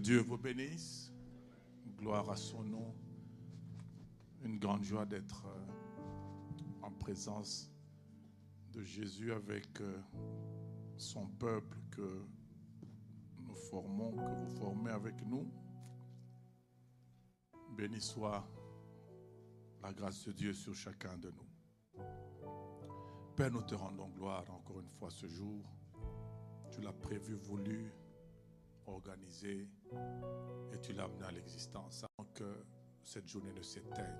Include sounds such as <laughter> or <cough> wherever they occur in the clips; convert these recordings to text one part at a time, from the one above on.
Dieu vous bénisse. Gloire à son nom. Une grande joie d'être euh, en présence de Jésus avec euh, son peuple que nous formons, que vous formez avec nous. Béni soit la grâce de Dieu sur chacun de nous. Père, nous te rendons gloire encore une fois ce jour. Tu l'as prévu, voulu, organisé et tu l'as amené à l'existence avant que cette journée ne s'éteigne.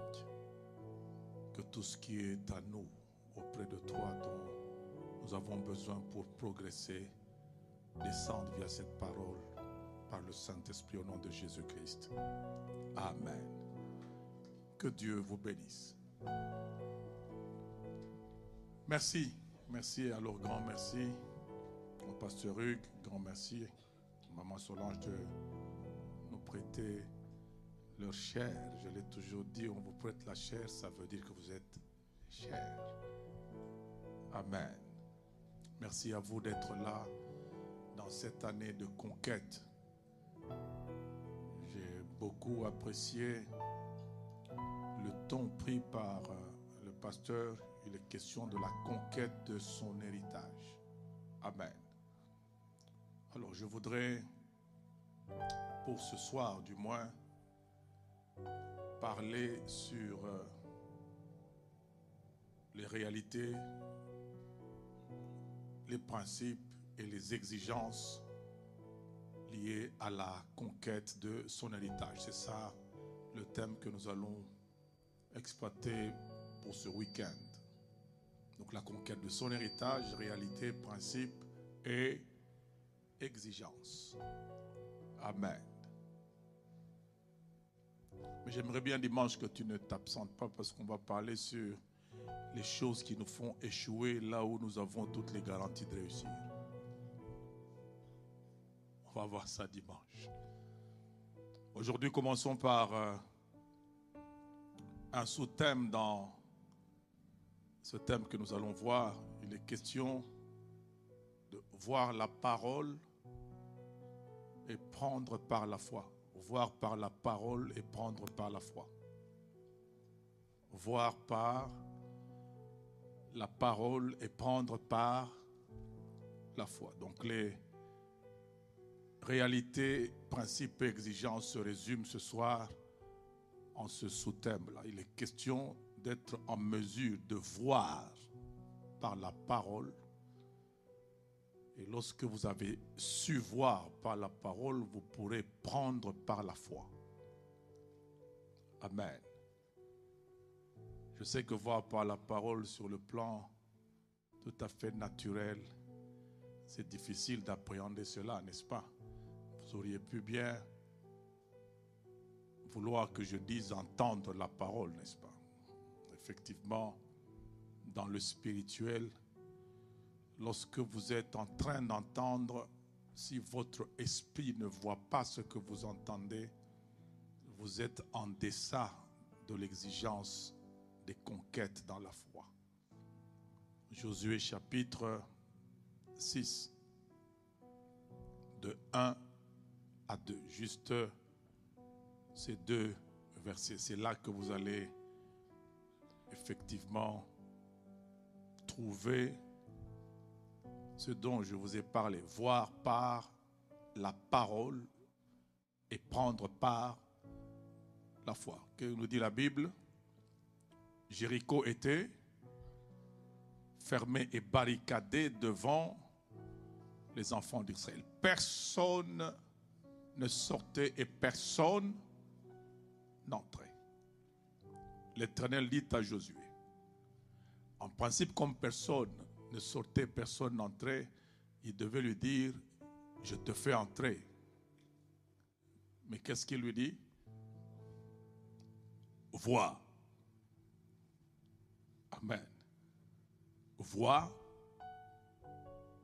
Que tout ce qui est à nous, auprès de toi, dont nous avons besoin pour progresser, descende via cette parole par le Saint-Esprit au nom de Jésus-Christ. Amen. Que Dieu vous bénisse. Merci. Merci, alors grand merci au pasteur Hugues, grand merci Maman Solange de prêter leur chair. Je l'ai toujours dit, on vous prête la chair, ça veut dire que vous êtes cher. Amen. Merci à vous d'être là dans cette année de conquête. J'ai beaucoup apprécié le ton pris par euh, le pasteur. Il est question de la conquête de son héritage. Amen. Alors je voudrais, pour ce soir du moins, parler sur euh, les réalités, les principes et les exigences liées à la conquête de son héritage. C'est ça le thème que nous allons exploiter pour ce week-end. Donc la conquête de son héritage, réalité, principes et exigence. Amen. Mais j'aimerais bien dimanche que tu ne t'absentes pas parce qu'on va parler sur les choses qui nous font échouer là où nous avons toutes les garanties de réussir. On va voir ça dimanche. Aujourd'hui, commençons par euh, un sous-thème dans ce thème que nous allons voir. Il est question de voir la parole et prendre par la foi. Voir par la parole et prendre par la foi. Voir par la parole et prendre par la foi. Donc les réalités, principes et exigences se résument ce soir en ce sous-thème-là. Il est question d'être en mesure de voir par la parole et lorsque vous avez su voir par la parole, vous pourrez prendre par la foi. Amen. Je sais que voir par la parole sur le plan tout à fait naturel, c'est difficile d'appréhender cela, n'est-ce pas? Vous auriez pu bien vouloir que je dise entendre la parole, n'est-ce pas? Effectivement, dans le spirituel, lorsque vous êtes en train d'entendre, si votre esprit ne voit pas ce que vous entendez, vous êtes en deçà de l'exigence des conquêtes dans la foi. Josué chapitre 6, de 1 à 2. Juste ces deux versets. C'est là que vous allez effectivement trouver ce dont je vous ai parlé. Voir par la parole et prendre par la foi. Que nous dit la Bible? Jéricho était fermé et barricadé devant les enfants d'Israël. Personne ne sortait et personne n'entrait. L'Éternel dit à Josué, en principe, comme personne ne sortait, personne n'entrait, il devait lui dire, je te fais entrer. Mais qu'est-ce qu'il lui dit? Vois. Amen. Vois.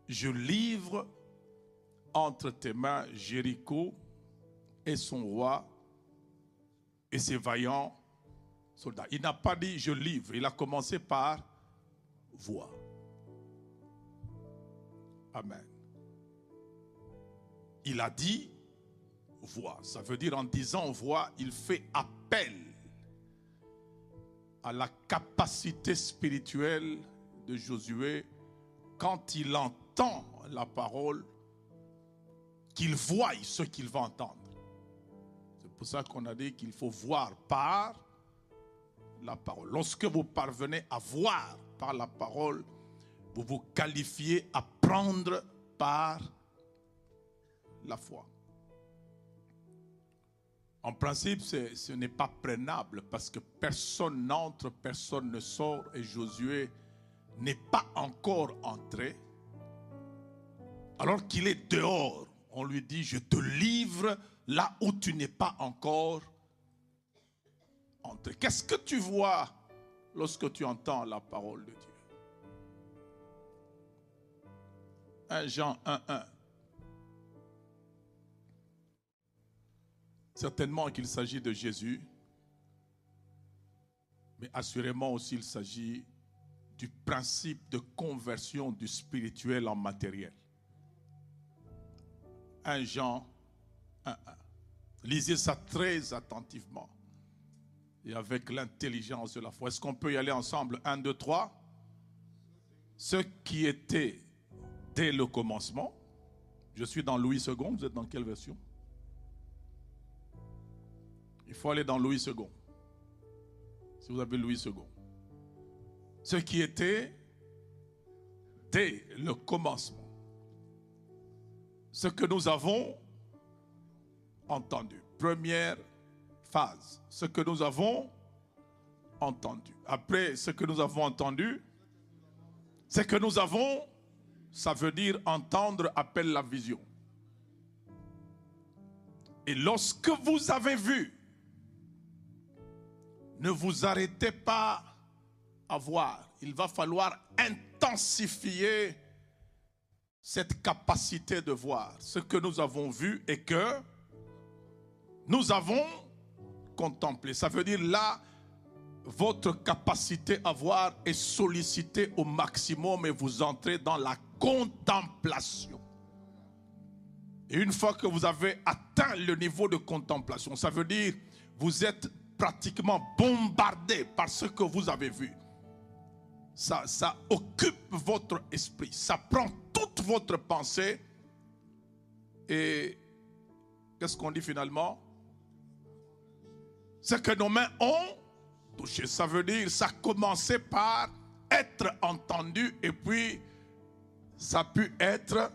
Je livre entre tes mains Jéricho et son roi et ses vaillants soldats. Il n'a pas dit je livre, il a commencé par voir. Amen. Il a dit voix. Ça veut dire en disant voix, il fait appel à la capacité spirituelle de Josué quand il entend la parole, qu'il voie ce qu'il va entendre. C'est pour ça qu'on a dit qu'il faut voir par la parole. Lorsque vous parvenez à voir par la parole, vous vous qualifiez à prendre par la foi. En principe, ce n'est pas prenable parce que personne n'entre, personne ne sort et Josué n'est pas encore entré. Alors qu'il est dehors, on lui dit, je te livre là où tu n'es pas encore entré. Qu'est-ce que tu vois lorsque tu entends la parole de Dieu? 1 Jean 1, 1. Certainement qu'il s'agit de Jésus, mais assurément aussi il s'agit du principe de conversion du spirituel en matériel. 1 Jean 1, 1. Lisez ça très attentivement et avec l'intelligence de la foi. Est-ce qu'on peut y aller ensemble? 1, 2, 3 Ce qui était dès le commencement, je suis dans Louis II, vous êtes dans quelle version? Il faut aller dans Louis II. Si vous avez Louis II. Ce qui était dès le commencement. Ce que nous avons entendu. Première phase. Ce que nous avons entendu. Après ce que nous avons entendu, ce que nous avons, ça veut dire entendre appelle la vision. Et lorsque vous avez vu, ne vous arrêtez pas à voir. Il va falloir intensifier cette capacité de voir. Ce que nous avons vu et que nous avons contemplé. Ça veut dire là, votre capacité à voir est sollicitée au maximum et vous entrez dans la contemplation. Et une fois que vous avez atteint le niveau de contemplation, ça veut dire vous êtes pratiquement bombardé par ce que vous avez vu. Ça, ça occupe votre esprit, ça prend toute votre pensée. Et qu'est-ce qu'on dit finalement? Ce que nos mains ont touché. Ça veut dire, ça a commencé par être entendu et puis ça a pu être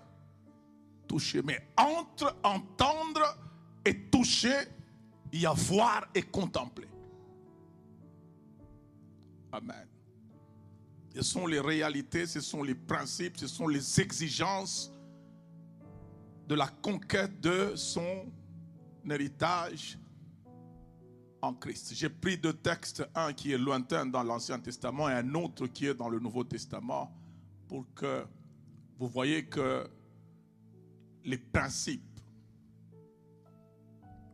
touché. Mais entre entendre et toucher, il y a voir et contempler. Amen. Ce sont les réalités, ce sont les principes, ce sont les exigences de la conquête de son héritage J'ai pris deux textes, un qui est lointain dans l'Ancien Testament et un autre qui est dans le Nouveau Testament, pour que vous voyez que les principes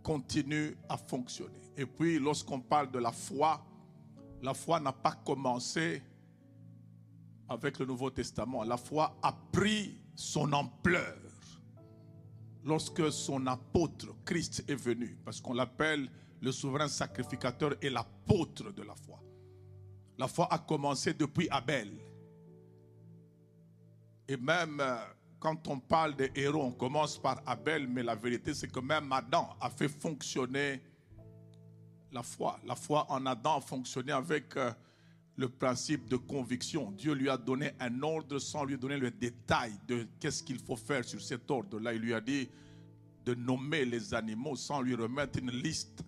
continue à fonctionner. Et puis, lorsqu'on parle de la foi, la foi n'a pas commencé avec le Nouveau Testament, la foi a pris son ampleur lorsque son apôtre Christ est venu, parce qu'on l'appelle le souverain sacrificateur et l'apôtre de la foi. La foi a commencé depuis Abel. Et même euh, quand on parle des héros, on commence par Abel, mais la vérité c'est que même Adam a fait fonctionner la foi. La foi en Adam a fonctionné avec euh, le principe de conviction. Dieu lui a donné un ordre sans lui donner le détail de qu'est-ce qu'il faut faire sur cet ordre-là. Il lui a dit de nommer les animaux sans lui remettre une liste.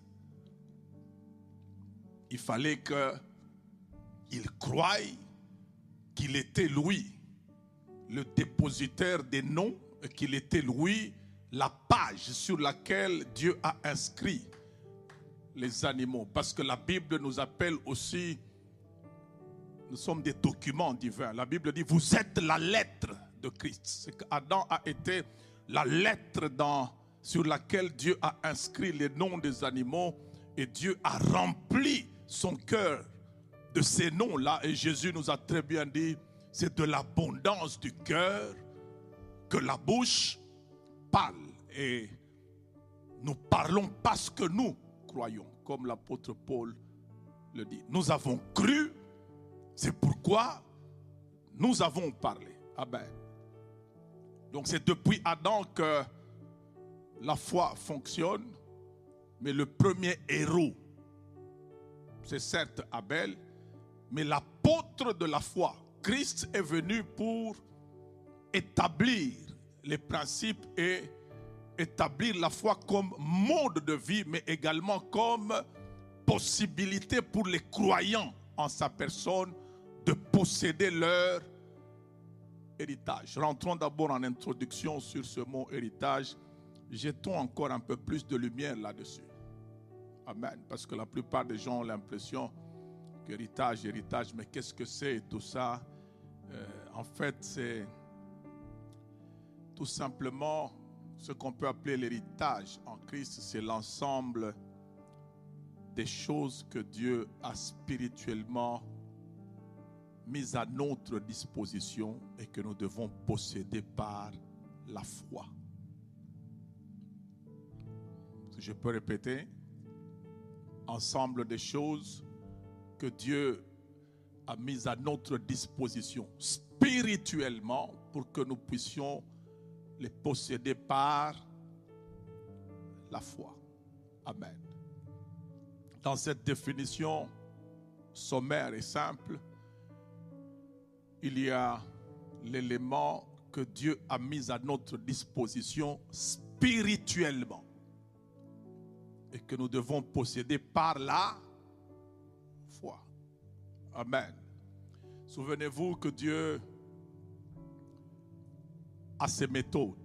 Il fallait qu'il croie qu'il était lui, le dépositaire des noms, qu'il était lui, la page sur laquelle Dieu a inscrit les animaux. Parce que la Bible nous appelle aussi nous sommes des documents divins. La Bible dit, vous êtes la lettre de Christ. C'est qu'Adam a été la lettre dans, sur laquelle Dieu a inscrit les noms des animaux et Dieu a rempli son cœur de ces noms-là. Et Jésus nous a très bien dit, c'est de l'abondance du cœur que la bouche parle. Et nous parlons parce que nous croyons, comme l'apôtre Paul le dit. Nous avons cru c'est pourquoi nous avons parlé. Amen. Donc c'est depuis Adam que la foi fonctionne, mais le premier héros, c'est certes Abel, mais l'apôtre de la foi, Christ est venu pour établir les principes et établir la foi comme mode de vie, mais également comme possibilité pour les croyants en sa personne de posséder leur héritage. Rentrons d'abord en introduction sur ce mot héritage. Jetons encore un peu plus de lumière là-dessus. Amen. Parce que la plupart des gens ont l'impression qu'héritage, héritage, mais qu'est-ce que c'est tout ça? Euh, En fait, c'est tout simplement ce qu'on peut appeler l'héritage en Christ, c'est l'ensemble des choses que Dieu a spirituellement mise à notre disposition et que nous devons posséder par la foi. Je peux répéter, ensemble des choses que Dieu a mises à notre disposition spirituellement pour que nous puissions les posséder par la foi. Amen. Dans cette définition sommaire et simple, il y a l'élément que Dieu a mis à notre disposition spirituellement et que nous devons posséder par la foi. Amen. Souvenez-vous que Dieu a ses méthodes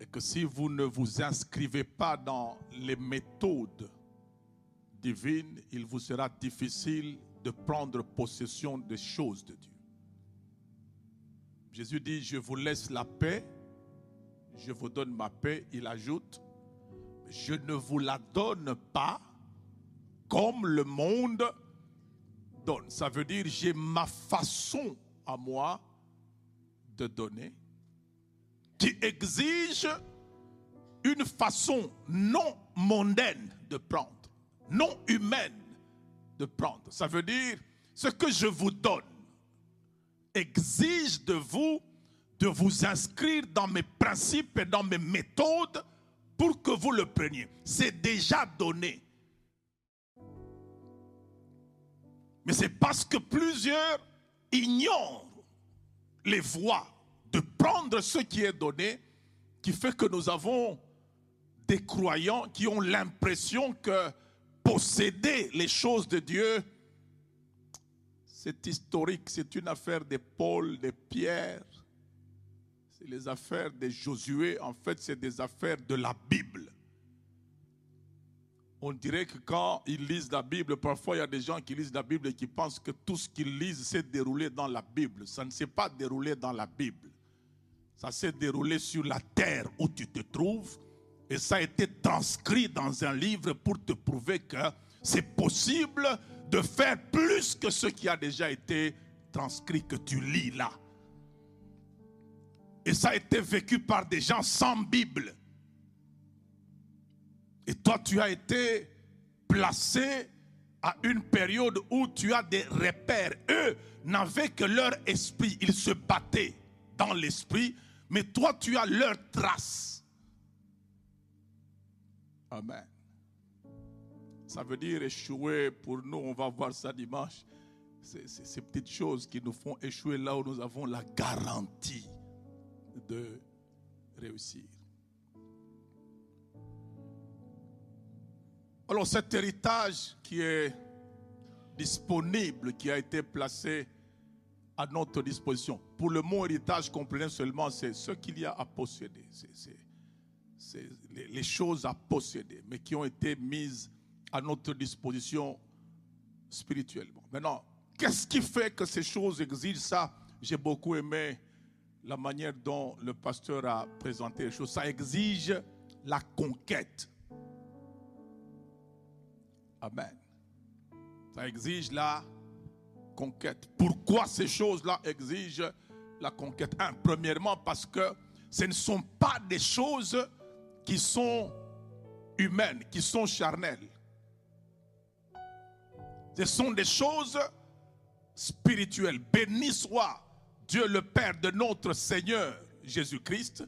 et que si vous ne vous inscrivez pas dans les méthodes divines, il vous sera difficile de prendre possession des choses de Dieu. Jésus dit, je vous laisse la paix, je vous donne ma paix. Il ajoute, je ne vous la donne pas comme le monde donne. Ça veut dire, j'ai ma façon à moi de donner qui exige une façon non mondaine de prendre, non humaine de prendre. Ça veut dire, ce que je vous donne exige de vous de vous inscrire dans mes principes et dans mes méthodes pour que vous le preniez. C'est déjà donné. Mais c'est parce que plusieurs ignorent les voies de prendre ce qui est donné qui fait que nous avons des croyants qui ont l'impression que posséder les choses de Dieu, c'est historique, c'est une affaire de Paul, de Pierre, c'est les affaires de Josué, en fait c'est des affaires de la Bible. On dirait que quand ils lisent la Bible, parfois il y a des gens qui lisent la Bible et qui pensent que tout ce qu'ils lisent s'est déroulé dans la Bible. Ça ne s'est pas déroulé dans la Bible. Ça s'est déroulé sur la terre où tu te trouves et ça a été transcrit dans un livre pour te prouver que c'est possible de faire plus que ce qui a déjà été transcrit que tu lis là. Et ça a été vécu par des gens sans Bible. Et toi, tu as été placé à une période où tu as des repères. Eux n'avaient que leur esprit. Ils se battaient dans l'esprit, mais toi, tu as leur trace. Amen. Ça veut dire échouer pour nous, on va voir ça dimanche. C'est ces petites choses qui nous font échouer là où nous avons la garantie de réussir. Alors cet héritage qui est disponible, qui a été placé à notre disposition. Pour le mot héritage, comprenez seulement, c'est ce qu'il y a à posséder. C'est les choses à posséder, mais qui ont été mises à notre disposition spirituellement. Maintenant, qu'est-ce qui fait que ces choses exigent ça? J'ai beaucoup aimé la manière dont le pasteur a présenté les choses. Ça exige la conquête. Amen. Ça exige la conquête. Pourquoi ces choses-là exigent la conquête? Premièrement parce que ce ne sont pas des choses qui sont humaines, qui sont charnelles. Ce sont des choses spirituelles. Béni soit Dieu le Père de notre Seigneur Jésus-Christ,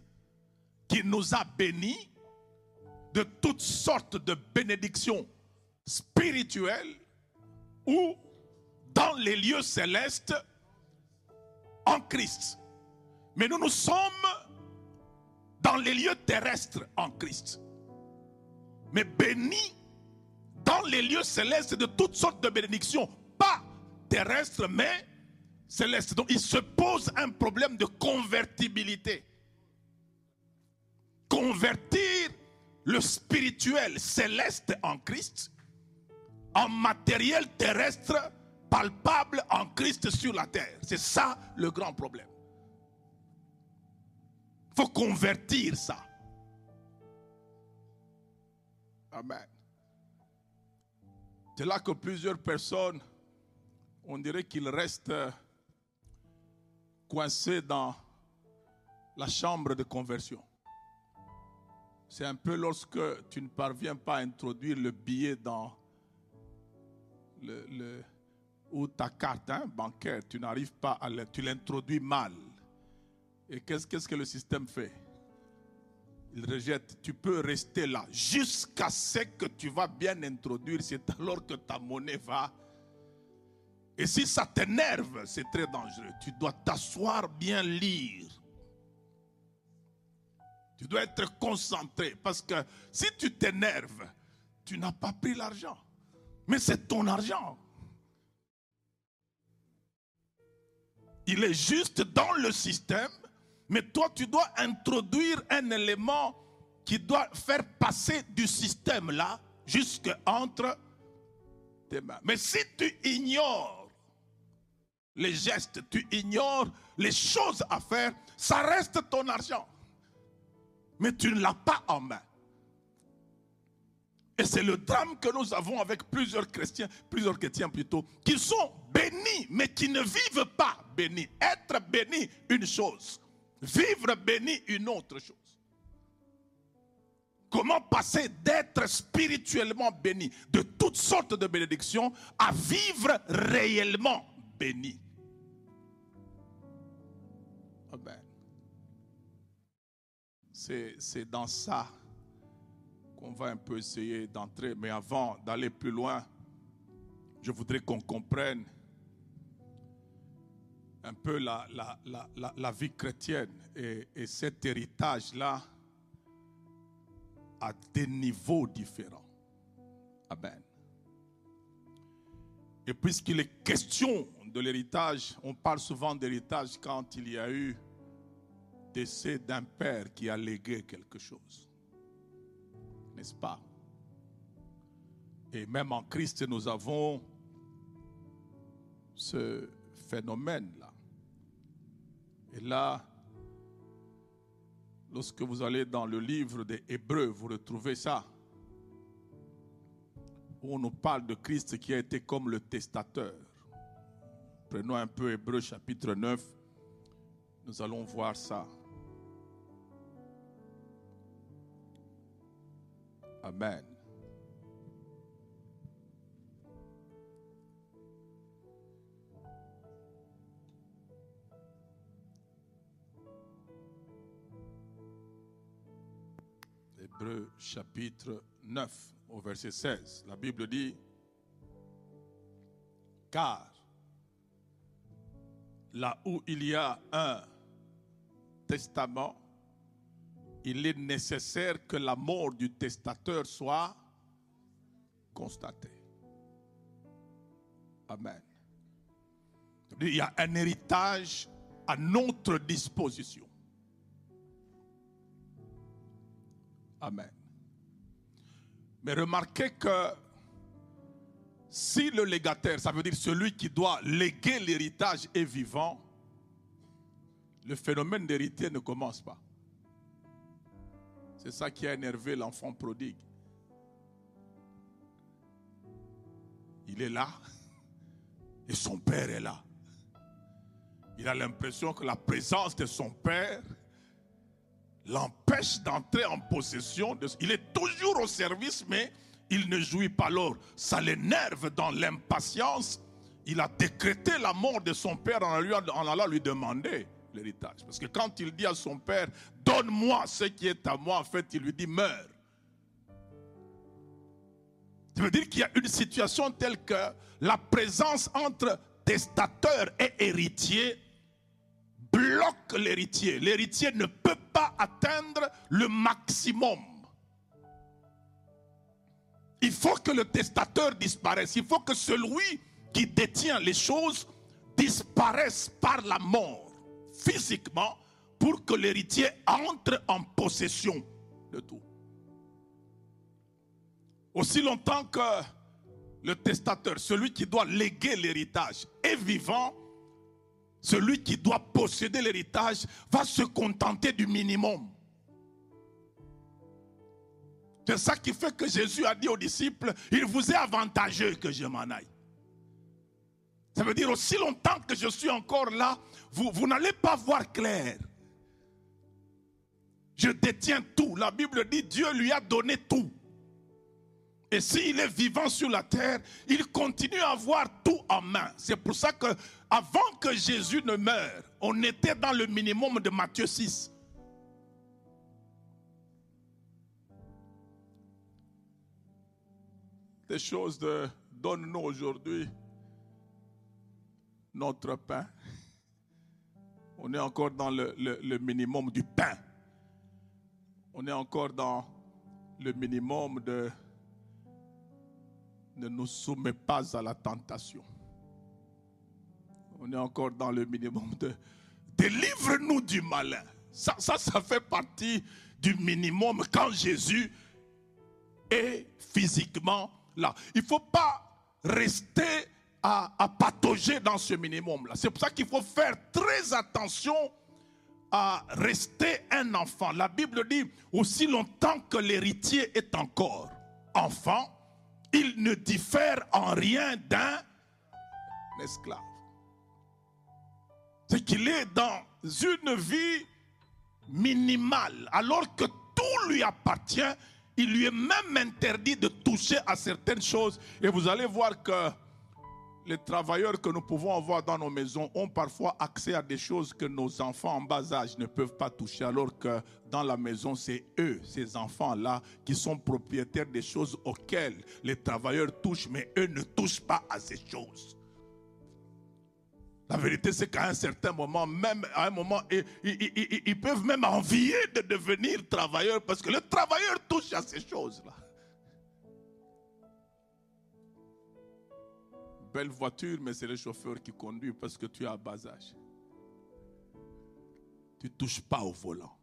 qui nous a bénis de toutes sortes de bénédictions spirituelles ou dans les lieux célestes en Christ. Mais nous nous sommes dans les lieux terrestres en Christ. Mais bénis dans les lieux célestes de toutes sortes de bénédictions, pas terrestres, mais céleste. Donc il se pose un problème de convertibilité. Convertir le spirituel céleste en Christ en matériel terrestre palpable en Christ sur la terre. C'est ça le grand problème. Il faut convertir ça. Amen. C'est là que plusieurs personnes, on dirait qu'ils restent coincé dans la chambre de conversion. C'est un peu lorsque tu ne parviens pas à introduire le billet dans le, ou ta carte hein, bancaire, tu n'arrives pas à tu l'introduis mal. Et qu'est-ce, qu'est-ce que le système fait? Il rejette. Tu peux rester là jusqu'à ce que tu vas bien introduire. C'est alors que ta monnaie va et si ça t'énerve, c'est très dangereux. Tu dois t'asseoir, bien lire. Tu dois être concentré. Parce que si tu t'énerves, tu n'as pas pris l'argent. Mais c'est ton argent. Il est juste dans le système, mais toi, tu dois introduire un élément qui doit faire passer du système là jusqu'entre tes mains. Mais si tu ignores les gestes, tu ignores les choses à faire, ça reste ton argent. Mais tu ne l'as pas en main. Et c'est le drame que nous avons avec plusieurs chrétiens, plusieurs chrétiens plutôt, qui sont bénis, mais qui ne vivent pas bénis. Être béni, une chose. Vivre béni, une autre chose. Comment passer d'être spirituellement béni, de toutes sortes de bénédictions, à vivre réellement béni. Amen. C'est dans ça qu'on va un peu essayer d'entrer. Mais avant d'aller plus loin, je voudrais qu'on comprenne un peu la, vie chrétienne et, et cet héritage-là à des niveaux différents. Amen. Et puisqu'il est question de l'héritage, on parle souvent d'héritage quand il y a eu décès d'un père qui a légué quelque chose. N'est-ce pas? Et même en Christ, nous avons ce phénomène-là. Et là, lorsque vous allez dans le livre des Hébreux, vous retrouvez ça. on nous parle de Christ qui a été comme le testateur. Prenons un peu Hébreu chapitre 9. Nous allons voir ça. Amen. Hébreu chapitre 9 au verset 16. La Bible dit, car là où il y a un testament, il est nécessaire que la mort du testateur soit constatée. Amen. Il y a un héritage à notre disposition. Amen. Mais remarquez que si le légataire, ça veut dire celui qui doit léguer l'héritage est vivant, le phénomène d'héritier ne commence pas. C'est ça qui a énervé l'enfant prodigue. Il est là <laughs> et son père est là. Il a l'impression que la présence de son père l'empêche d'entrer en possession. Il est toujours au service, mais il ne jouit pas l'or. Ça l'énerve dans l'impatience. Il a décrété la mort de son père en, allant lui demander l'héritage. Parce que quand il dit à son père, donne-moi ce qui est à moi, en fait, il lui dit, meurs. Ça veut dire qu'il y a une situation telle que la présence entre testateur et héritier bloque l'héritier. L'héritier ne peut pas atteindre le maximum. Il faut que le testateur disparaisse. Il faut que celui qui détient les choses disparaisse par la mort physiquement pour que l'héritier entre en possession de tout. Aussi longtemps que le testateur, celui qui doit léguer l'héritage, est vivant, celui qui doit posséder l'héritage va se contenter du minimum. C'est ça qui fait que Jésus a dit aux disciples, il vous est avantageux que je m'en aille. Ça veut dire aussi longtemps que je suis encore là, vous, n'allez pas voir clair. Je détiens tout. La Bible dit, Dieu lui a donné tout. Et s'il est vivant sur la terre, il continue à avoir tout en main. C'est pour ça que avant que Jésus ne meure, on était dans le minimum de Matthieu 6. Des choses de donne-nous aujourd'hui notre pain. On est encore dans le, le minimum du pain. On est encore dans le minimum de ne nous soumet pas à la tentation. On est encore dans le minimum de délivre-nous du malin. Ça, ça fait partie du minimum quand Jésus est physiquement Il ne faut pas rester à, à patauger dans ce minimum-là. C'est pour ça qu'il faut faire très attention à rester un enfant. La Bible dit, aussi longtemps que l'héritier est encore enfant, il ne diffère en rien d'un esclave. C'est qu'il est dans une vie minimale, alors que tout lui appartient. Il lui est même interdit de toucher à certaines choses. Et vous allez voir que les travailleurs que nous pouvons avoir dans nos maisons ont parfois accès à des choses que nos enfants en bas âge ne peuvent pas toucher, alors que dans la maison, c'est eux, ces enfants-là, qui sont propriétaires des choses auxquelles les travailleurs touchent, mais eux ne touchent pas à ces choses. La vérité, c'est qu'à un certain moment, même à un moment, ils, peuvent même envier de devenir travailleurs parce que le travailleur touche à ces choses-là. belle voiture, mais c'est le chauffeur qui conduit parce que tu as bas âge. Tu ne touches pas au volant.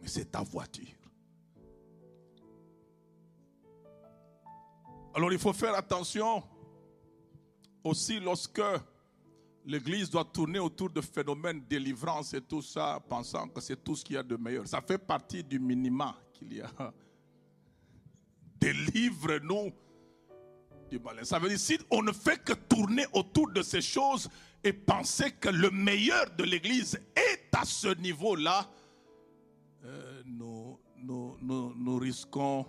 Mais c'est ta voiture. Alors il faut faire attention aussi lorsque l'Église doit tourner autour de phénomènes de délivrance et tout ça, pensant que c'est tout ce qu'il y a de meilleur. Ça fait partie du minima qu'il y a. <laughs> délivre-nous du malin. Ça veut dire, si on ne fait que tourner autour de ces choses et penser que le meilleur de l'Église est à ce niveau-là, euh, nous, nous, nous, nous risquons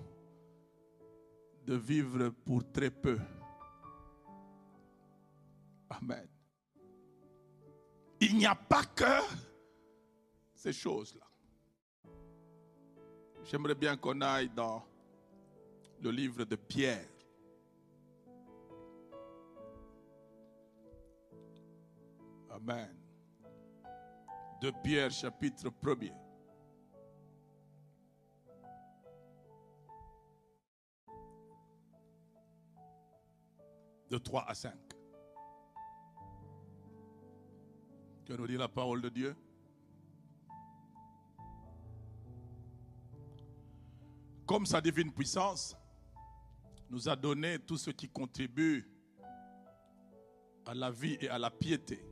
de vivre pour très peu. Amen. Il n'y a pas que ces choses-là. J'aimerais bien qu'on aille dans le livre de Pierre. Amen. De Pierre chapitre 1er. De 3 à 5. Que nous dit la parole de Dieu Comme sa divine puissance nous a donné tout ce qui contribue à la vie et à la piété.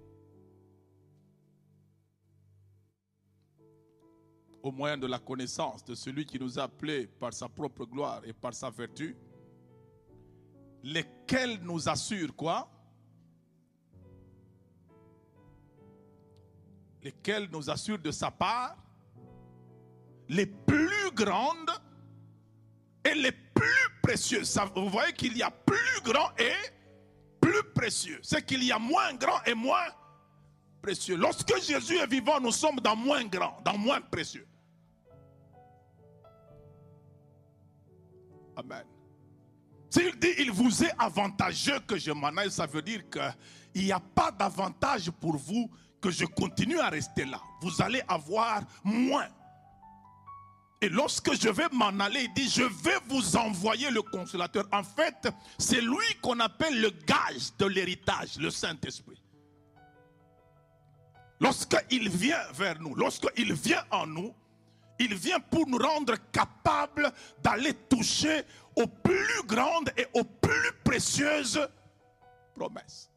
Au moyen de la connaissance de celui qui nous a appelés par sa propre gloire et par sa vertu, lesquels nous assurent quoi? Lesquels nous assurent de sa part les plus grandes et les plus précieuses. Vous voyez qu'il y a plus grand et plus précieux. C'est qu'il y a moins grand et moins précieux. Lorsque Jésus est vivant, nous sommes dans moins grand, dans moins précieux. Amen. S'il dit il vous est avantageux que je m'en aille, ça veut dire qu'il n'y a pas d'avantage pour vous que je continue à rester là. Vous allez avoir moins. Et lorsque je vais m'en aller, il dit, je vais vous envoyer le consolateur. En fait, c'est lui qu'on appelle le gage de l'héritage, le Saint-Esprit. Lorsqu'il vient vers nous, lorsqu'il vient en nous, il vient pour nous rendre capables d'aller toucher aux plus grandes et aux plus précieuses promesses.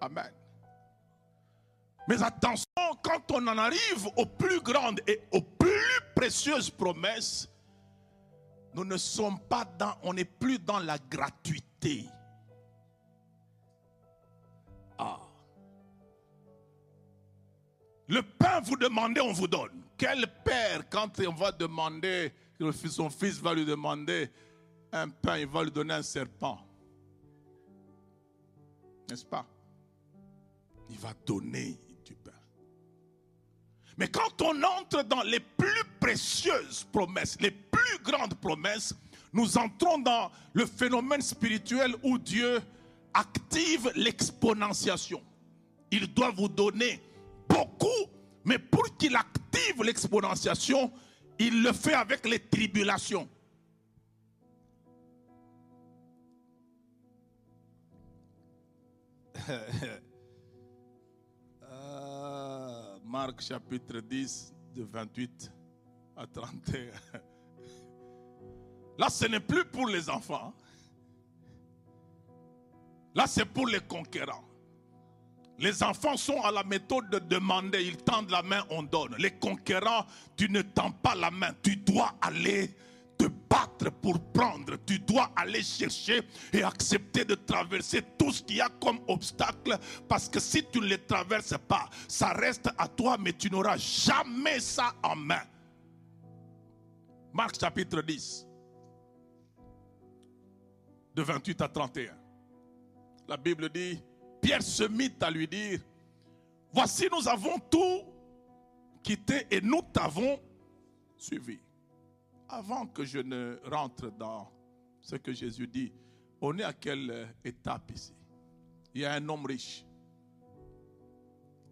Amen. Mais attention, quand on en arrive aux plus grandes et aux plus précieuses promesses, nous ne sommes pas dans, on n'est plus dans la gratuité. Ah. Le pain, vous demandez, on vous donne. Quel père, quand on va demander, son fils va lui demander un pain, il va lui donner un serpent. N'est-ce pas? Il va donner. Mais quand on entre dans les plus précieuses promesses, les plus grandes promesses, nous entrons dans le phénomène spirituel où Dieu active l'exponentiation. Il doit vous donner beaucoup, mais pour qu'il active l'exponentiation, il le fait avec les tribulations. <laughs> Marc chapitre 10, de 28 à 31. Là, ce n'est plus pour les enfants. Là, c'est pour les conquérants. Les enfants sont à la méthode de demander, ils tendent la main, on donne. Les conquérants, tu ne tends pas la main, tu dois aller te battre pour prendre. Tu dois aller chercher et accepter de traverser tout ce qu'il y a comme obstacle. Parce que si tu ne les traverses pas, ça reste à toi, mais tu n'auras jamais ça en main. Marc chapitre 10, de 28 à 31. La Bible dit, Pierre se mit à lui dire, voici nous avons tout quitté et nous t'avons suivi. Avant que je ne rentre dans ce que Jésus dit, on est à quelle étape ici? Il y a un homme riche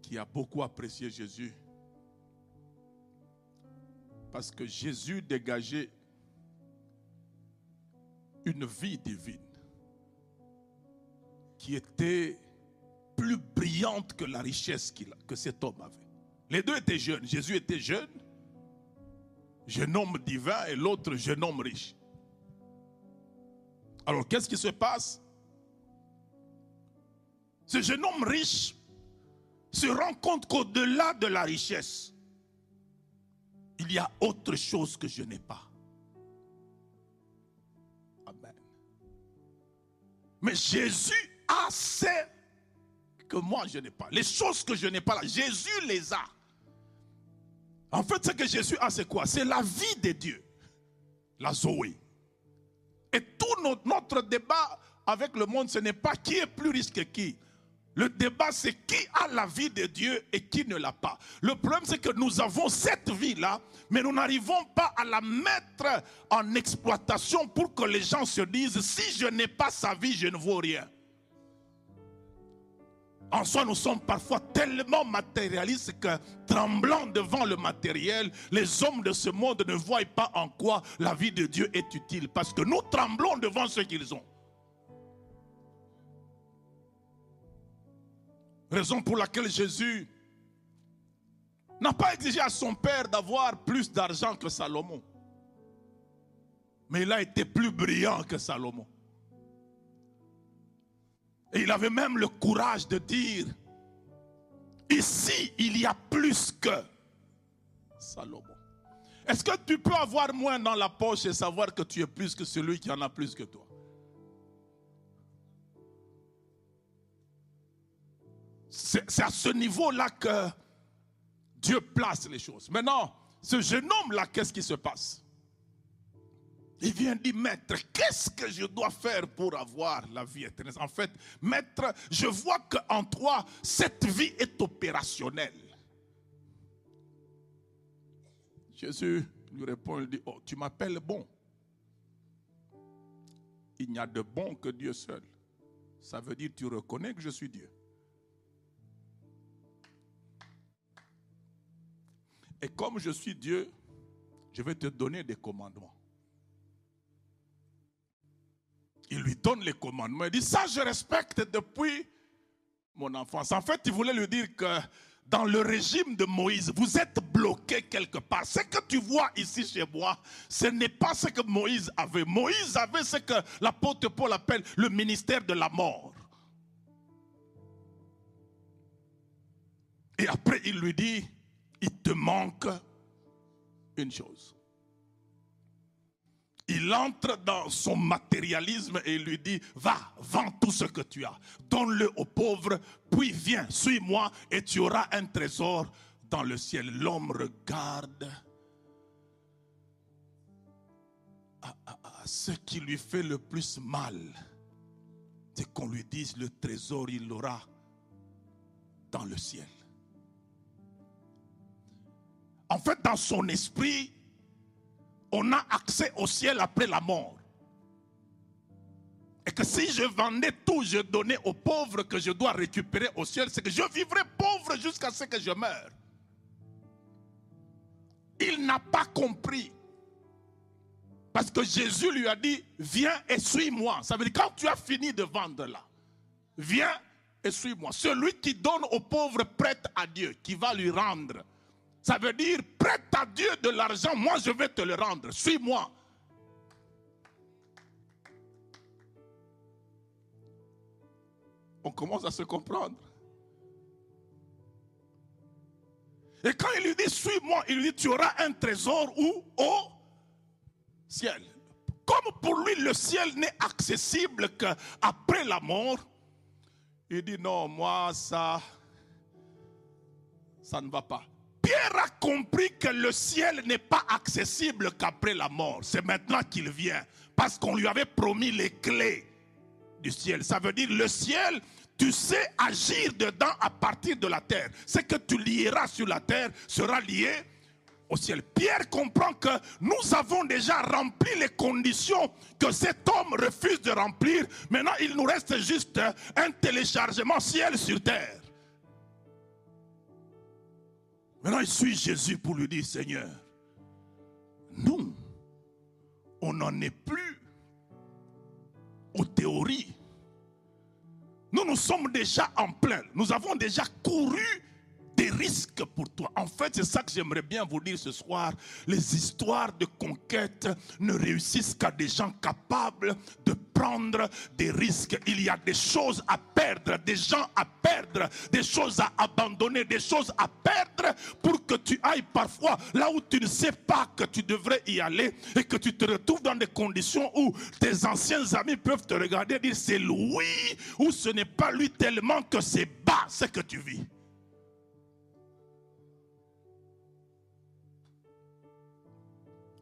qui a beaucoup apprécié Jésus parce que Jésus dégageait une vie divine qui était plus brillante que la richesse que cet homme avait. Les deux étaient jeunes. Jésus était jeune, jeune homme divin et l'autre jeune homme riche. Alors qu'est-ce qui se passe? Ce jeune homme riche se rend compte qu'au-delà de la richesse, il y a autre chose que je n'ai pas. Amen. Mais Jésus a ce que moi je n'ai pas. Les choses que je n'ai pas là, Jésus les a. En fait, ce que Jésus a, c'est quoi? C'est la vie de Dieu, la Zoé. Et tout notre, débat avec le monde, ce n'est pas qui est plus riche que qui. Le débat, c'est qui a la vie de Dieu et qui ne l'a pas. Le problème, c'est que nous avons cette vie-là, mais nous n'arrivons pas à la mettre en exploitation pour que les gens se disent, si je n'ai pas sa vie, je ne vaux rien. En soi, nous sommes parfois tellement matérialistes que, tremblant devant le matériel, les hommes de ce monde ne voient pas en quoi la vie de Dieu est utile. Parce que nous tremblons devant ce qu'ils ont. Raison pour laquelle Jésus n'a pas exigé à son père d'avoir plus d'argent que Salomon. Mais il a été plus brillant que Salomon. Et il avait même le courage de dire, ici, il y a plus que Salomon. Est-ce que tu peux avoir moins dans la poche et savoir que tu es plus que celui qui en a plus que toi? C'est à ce niveau-là que Dieu place les choses. Maintenant, ce jeune homme-là, qu'est-ce qui se passe? Il vient dire, maître, qu'est-ce que je dois faire pour avoir la vie éternelle? En fait, maître, je vois qu'en toi, cette vie est opérationnelle. Jésus lui répond, il dit, oh, tu m'appelles bon. Il n'y a de bon que Dieu seul. Ça veut dire, tu reconnais que je suis Dieu. Et comme je suis Dieu, je vais te donner des commandements. Il lui donne les commandements. Il dit, ça je respecte depuis mon enfance. En fait, il voulait lui dire que dans le régime de Moïse, vous êtes bloqué quelque part. Ce que tu vois ici chez moi, ce n'est pas ce que Moïse avait. Moïse avait ce que l'apôtre Paul appelle le ministère de la mort. Et après, il lui dit, il te manque une chose. Il entre dans son matérialisme et lui dit, va, vends tout ce que tu as, donne-le aux pauvres, puis viens, suis-moi et tu auras un trésor dans le ciel. L'homme regarde ce qui lui fait le plus mal, c'est qu'on lui dise le trésor, il l'aura dans le ciel. En fait, dans son esprit, on a accès au ciel après la mort. Et que si je vendais tout, je donnais aux pauvres que je dois récupérer au ciel, c'est que je vivrai pauvre jusqu'à ce que je meure. Il n'a pas compris. Parce que Jésus lui a dit, viens et suis-moi. Ça veut dire, quand tu as fini de vendre là, viens et suis-moi. Celui qui donne aux pauvres prête à Dieu, qui va lui rendre ça veut dire, prête à Dieu de l'argent, moi je vais te le rendre. Suis-moi. On commence à se comprendre. Et quand il lui dit, suis-moi, il lui dit, tu auras un trésor où? Au ciel. Comme pour lui, le ciel n'est accessible qu'après la mort, il dit, non, moi, ça, ça ne va pas. Pierre a compris que le ciel n'est pas accessible qu'après la mort. C'est maintenant qu'il vient. Parce qu'on lui avait promis les clés du ciel. Ça veut dire le ciel, tu sais agir dedans à partir de la terre. Ce que tu lieras sur la terre sera lié au ciel. Pierre comprend que nous avons déjà rempli les conditions que cet homme refuse de remplir. Maintenant, il nous reste juste un téléchargement ciel sur terre. Maintenant, il suit Jésus pour lui dire, Seigneur, nous, on n'en est plus aux théories. Nous, nous sommes déjà en plein. Nous avons déjà couru des risques pour toi. En fait, c'est ça que j'aimerais bien vous dire ce soir. Les histoires de conquête ne réussissent qu'à des gens capables de prendre des risques. Il y a des choses à perdre, des gens à perdre, des choses à abandonner, des choses à perdre pour que tu ailles parfois là où tu ne sais pas que tu devrais y aller et que tu te retrouves dans des conditions où tes anciens amis peuvent te regarder et dire c'est lui ou ce n'est pas lui tellement que c'est bas ce que tu vis.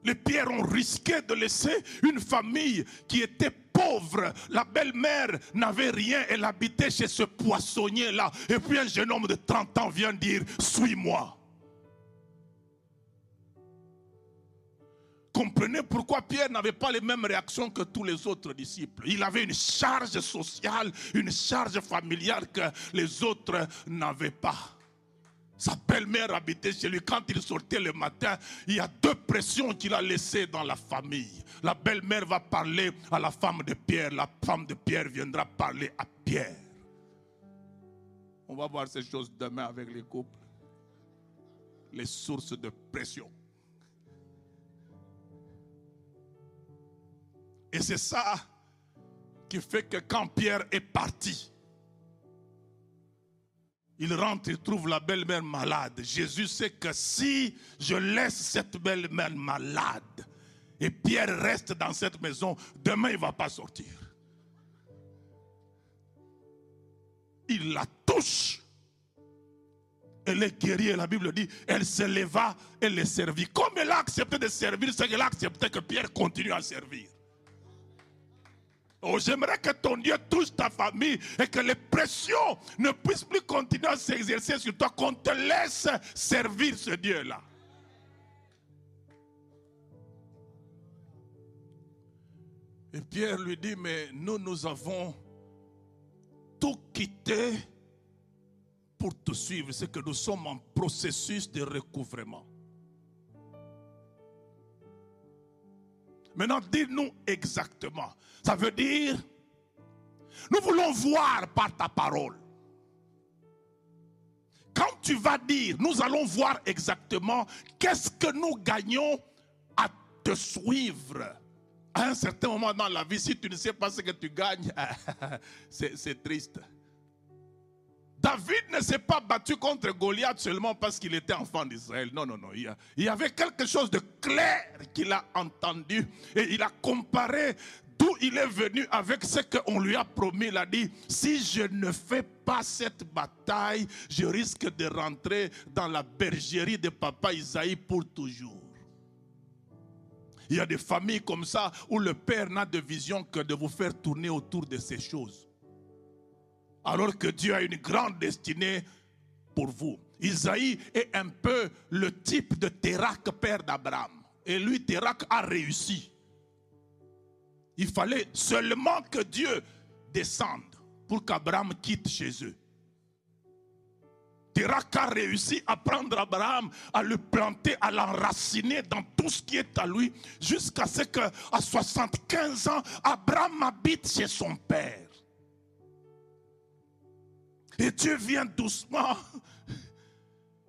Les pierres ont risqué de laisser une famille qui était pauvre. La belle-mère n'avait rien, elle habitait chez ce poissonnier-là. Et puis un jeune homme de 30 ans vient dire, suis-moi. Comprenez pourquoi Pierre n'avait pas les mêmes réactions que tous les autres disciples. Il avait une charge sociale, une charge familiale que les autres n'avaient pas. Sa belle-mère habitait chez lui. Quand il sortait le matin, il y a deux pressions qu'il a laissées dans la famille. La belle-mère va parler à la femme de Pierre. La femme de Pierre viendra parler à Pierre. On va voir ces choses demain avec les couples. Les sources de pression. Et c'est ça qui fait que quand Pierre est parti, il rentre, il trouve la belle-mère malade. Jésus sait que si je laisse cette belle-mère malade et Pierre reste dans cette maison, demain il ne va pas sortir. Il la touche. Elle est guérie, la Bible dit, elle se leva, elle les servit. Comme elle a accepté de servir, c'est qu'elle a accepté que Pierre continue à servir. Oh, j'aimerais que ton Dieu touche ta famille et que les pressions ne puissent plus continuer à s'exercer sur toi, qu'on te laisse servir ce Dieu-là. Et Pierre lui dit, mais nous, nous avons tout quitté pour te suivre. C'est que nous sommes en processus de recouvrement. Maintenant, dis-nous exactement. Ça veut dire, nous voulons voir par ta parole. Quand tu vas dire, nous allons voir exactement qu'est-ce que nous gagnons à te suivre. À un certain moment dans la vie, si tu ne sais pas ce que tu gagnes, <laughs> c'est triste. David ne s'est pas battu contre Goliath seulement parce qu'il était enfant d'Israël. Non, non, non. Il y avait quelque chose de clair qu'il a entendu et il a comparé d'où il est venu avec ce qu'on lui a promis. Il a dit, si je ne fais pas cette bataille, je risque de rentrer dans la bergerie de papa Isaïe pour toujours. Il y a des familles comme ça où le père n'a de vision que de vous faire tourner autour de ces choses alors que Dieu a une grande destinée pour vous. Isaïe est un peu le type de Térac, père d'Abraham. Et lui, Térac a réussi. Il fallait seulement que Dieu descende pour qu'Abraham quitte chez eux. Térac a réussi à prendre Abraham, à le planter, à l'enraciner dans tout ce qui est à lui, jusqu'à ce qu'à 75 ans, Abraham habite chez son père. Et Dieu vient doucement.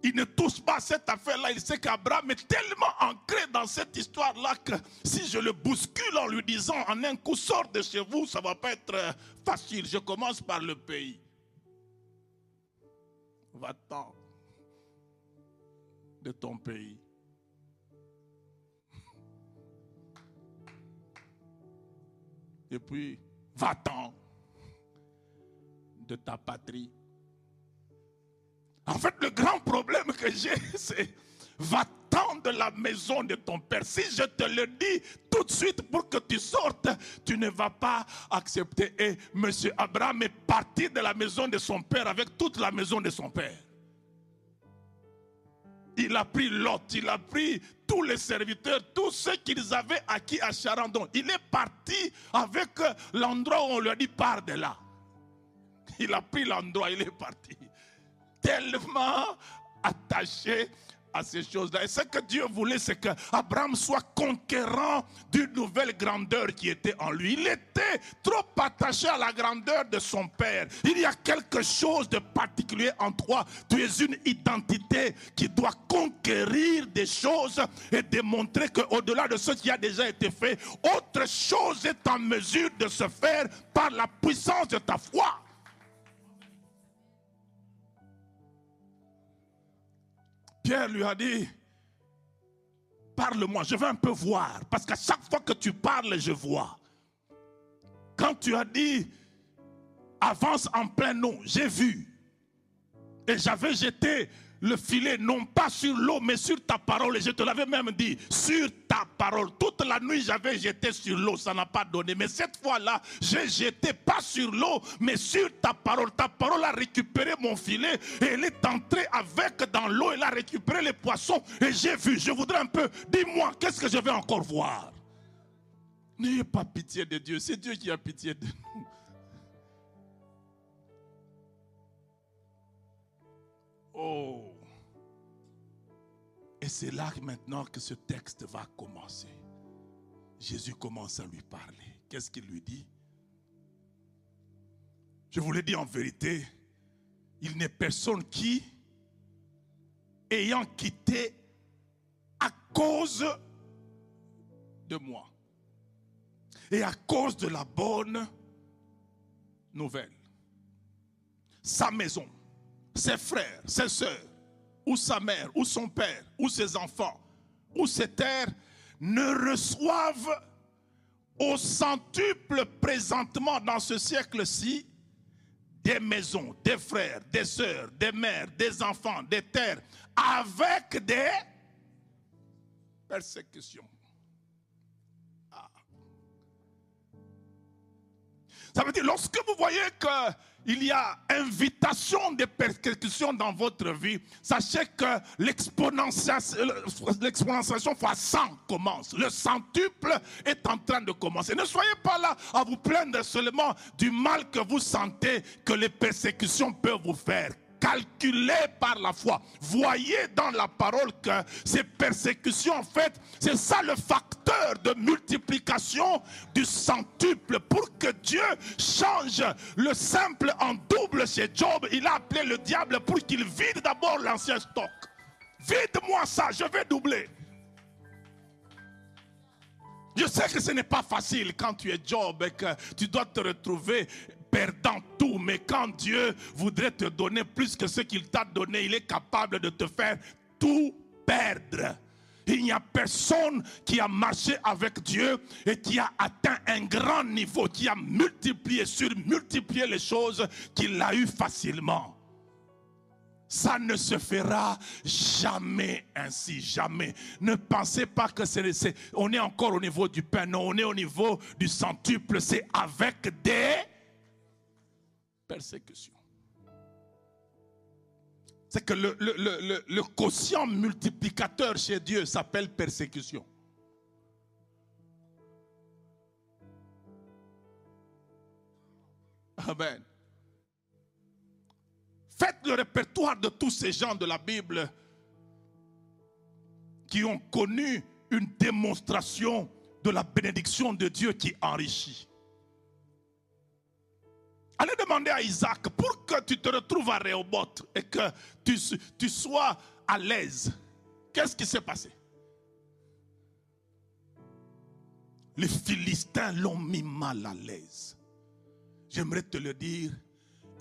Il ne touche pas cette affaire-là. Il sait qu'Abraham est tellement ancré dans cette histoire-là que si je le bouscule en lui disant en un coup sort de chez vous, ça ne va pas être euh, facile. Je commence par le pays. Va-t'en de ton pays. Et puis, va-t'en de ta patrie. En fait, le grand problème que j'ai, <laughs> c'est va-t'en de la maison de ton père. Si je te le dis tout de suite pour que tu sortes, tu ne vas pas accepter. Et M. Abraham est parti de la maison de son père avec toute la maison de son père. Il a pris Lot, il a pris tous les serviteurs, tous ceux qu'ils avaient acquis à Charandon. Il est parti avec l'endroit où on lui a dit pars de là. Il a pris l'endroit, il est parti. Tellement attaché à ces choses-là. Et ce que Dieu voulait, c'est qu'Abraham soit conquérant d'une nouvelle grandeur qui était en lui. Il était trop attaché à la grandeur de son père. Il y a quelque chose de particulier en toi. Tu es une identité qui doit conquérir des choses et démontrer qu'au-delà de ce qui a déjà été fait, autre chose est en mesure de se faire par la puissance de ta foi. Pierre lui a dit, parle-moi, je veux un peu voir, parce qu'à chaque fois que tu parles, je vois. Quand tu as dit, avance en plein eau, j'ai vu. Et j'avais jeté le filet, non pas sur l'eau, mais sur ta parole. Et je te l'avais même dit, sur ta parole. Toute la nuit, j'avais jeté sur l'eau, ça n'a pas donné. Mais cette fois-là, j'ai jeté pas sur l'eau, mais sur ta parole. Ta parole a récupéré mon filet et elle est entrée avec dans l'eau. Elle a récupéré les poissons et j'ai vu. Je voudrais un peu, dis-moi, qu'est-ce que je vais encore voir? N'ayez pas pitié de Dieu, c'est Dieu qui a pitié de nous. Oh. Et c'est là maintenant que ce texte va commencer. Jésus commence à lui parler. Qu'est-ce qu'il lui dit? Je vous l'ai dit en vérité, il n'est personne qui, ayant quitté à cause de moi et à cause de la bonne nouvelle, sa maison, ses frères, ses soeurs, ou sa mère, ou son père, ou ses enfants, ou ses terres, ne reçoivent au centuple présentement dans ce siècle-ci des maisons, des frères, des sœurs, des mères, des enfants, des terres, avec des persécutions. Ah. Ça veut dire, lorsque vous voyez que il y a invitation des persécutions dans votre vie, sachez que l'exponentiation fois 100 commence. Le centuple est en train de commencer. Ne soyez pas là à vous plaindre seulement du mal que vous sentez que les persécutions peuvent vous faire calculé par la foi. Voyez dans la parole que ces persécutions, en fait, c'est ça le facteur de multiplication du centuple. Pour que Dieu change le simple en double chez Job, il a appelé le diable pour qu'il vide d'abord l'ancien stock. Vide-moi ça, je vais doubler. Je sais que ce n'est pas facile quand tu es Job et que tu dois te retrouver perdant tout. Mais quand Dieu voudrait te donner plus que ce qu'il t'a donné, il est capable de te faire tout perdre. Il n'y a personne qui a marché avec Dieu et qui a atteint un grand niveau, qui a multiplié, sur multiplié les choses qu'il a eu facilement. Ça ne se fera jamais ainsi, jamais. Ne pensez pas que c'est, on est encore au niveau du pain, non, on est au niveau du centuple, c'est avec des persécution. C'est que le, le, quotient multiplicateur chez Dieu s'appelle persécution. Amen. Faites le répertoire de tous ces gens de la Bible qui ont connu une démonstration de la bénédiction de Dieu qui enrichit. Allez demander à Isaac pour que tu te retrouves à Rehoboth et que tu, tu sois à l'aise. Qu'est-ce qui s'est passé? Les Philistins l'ont mis mal à l'aise. J'aimerais te le dire,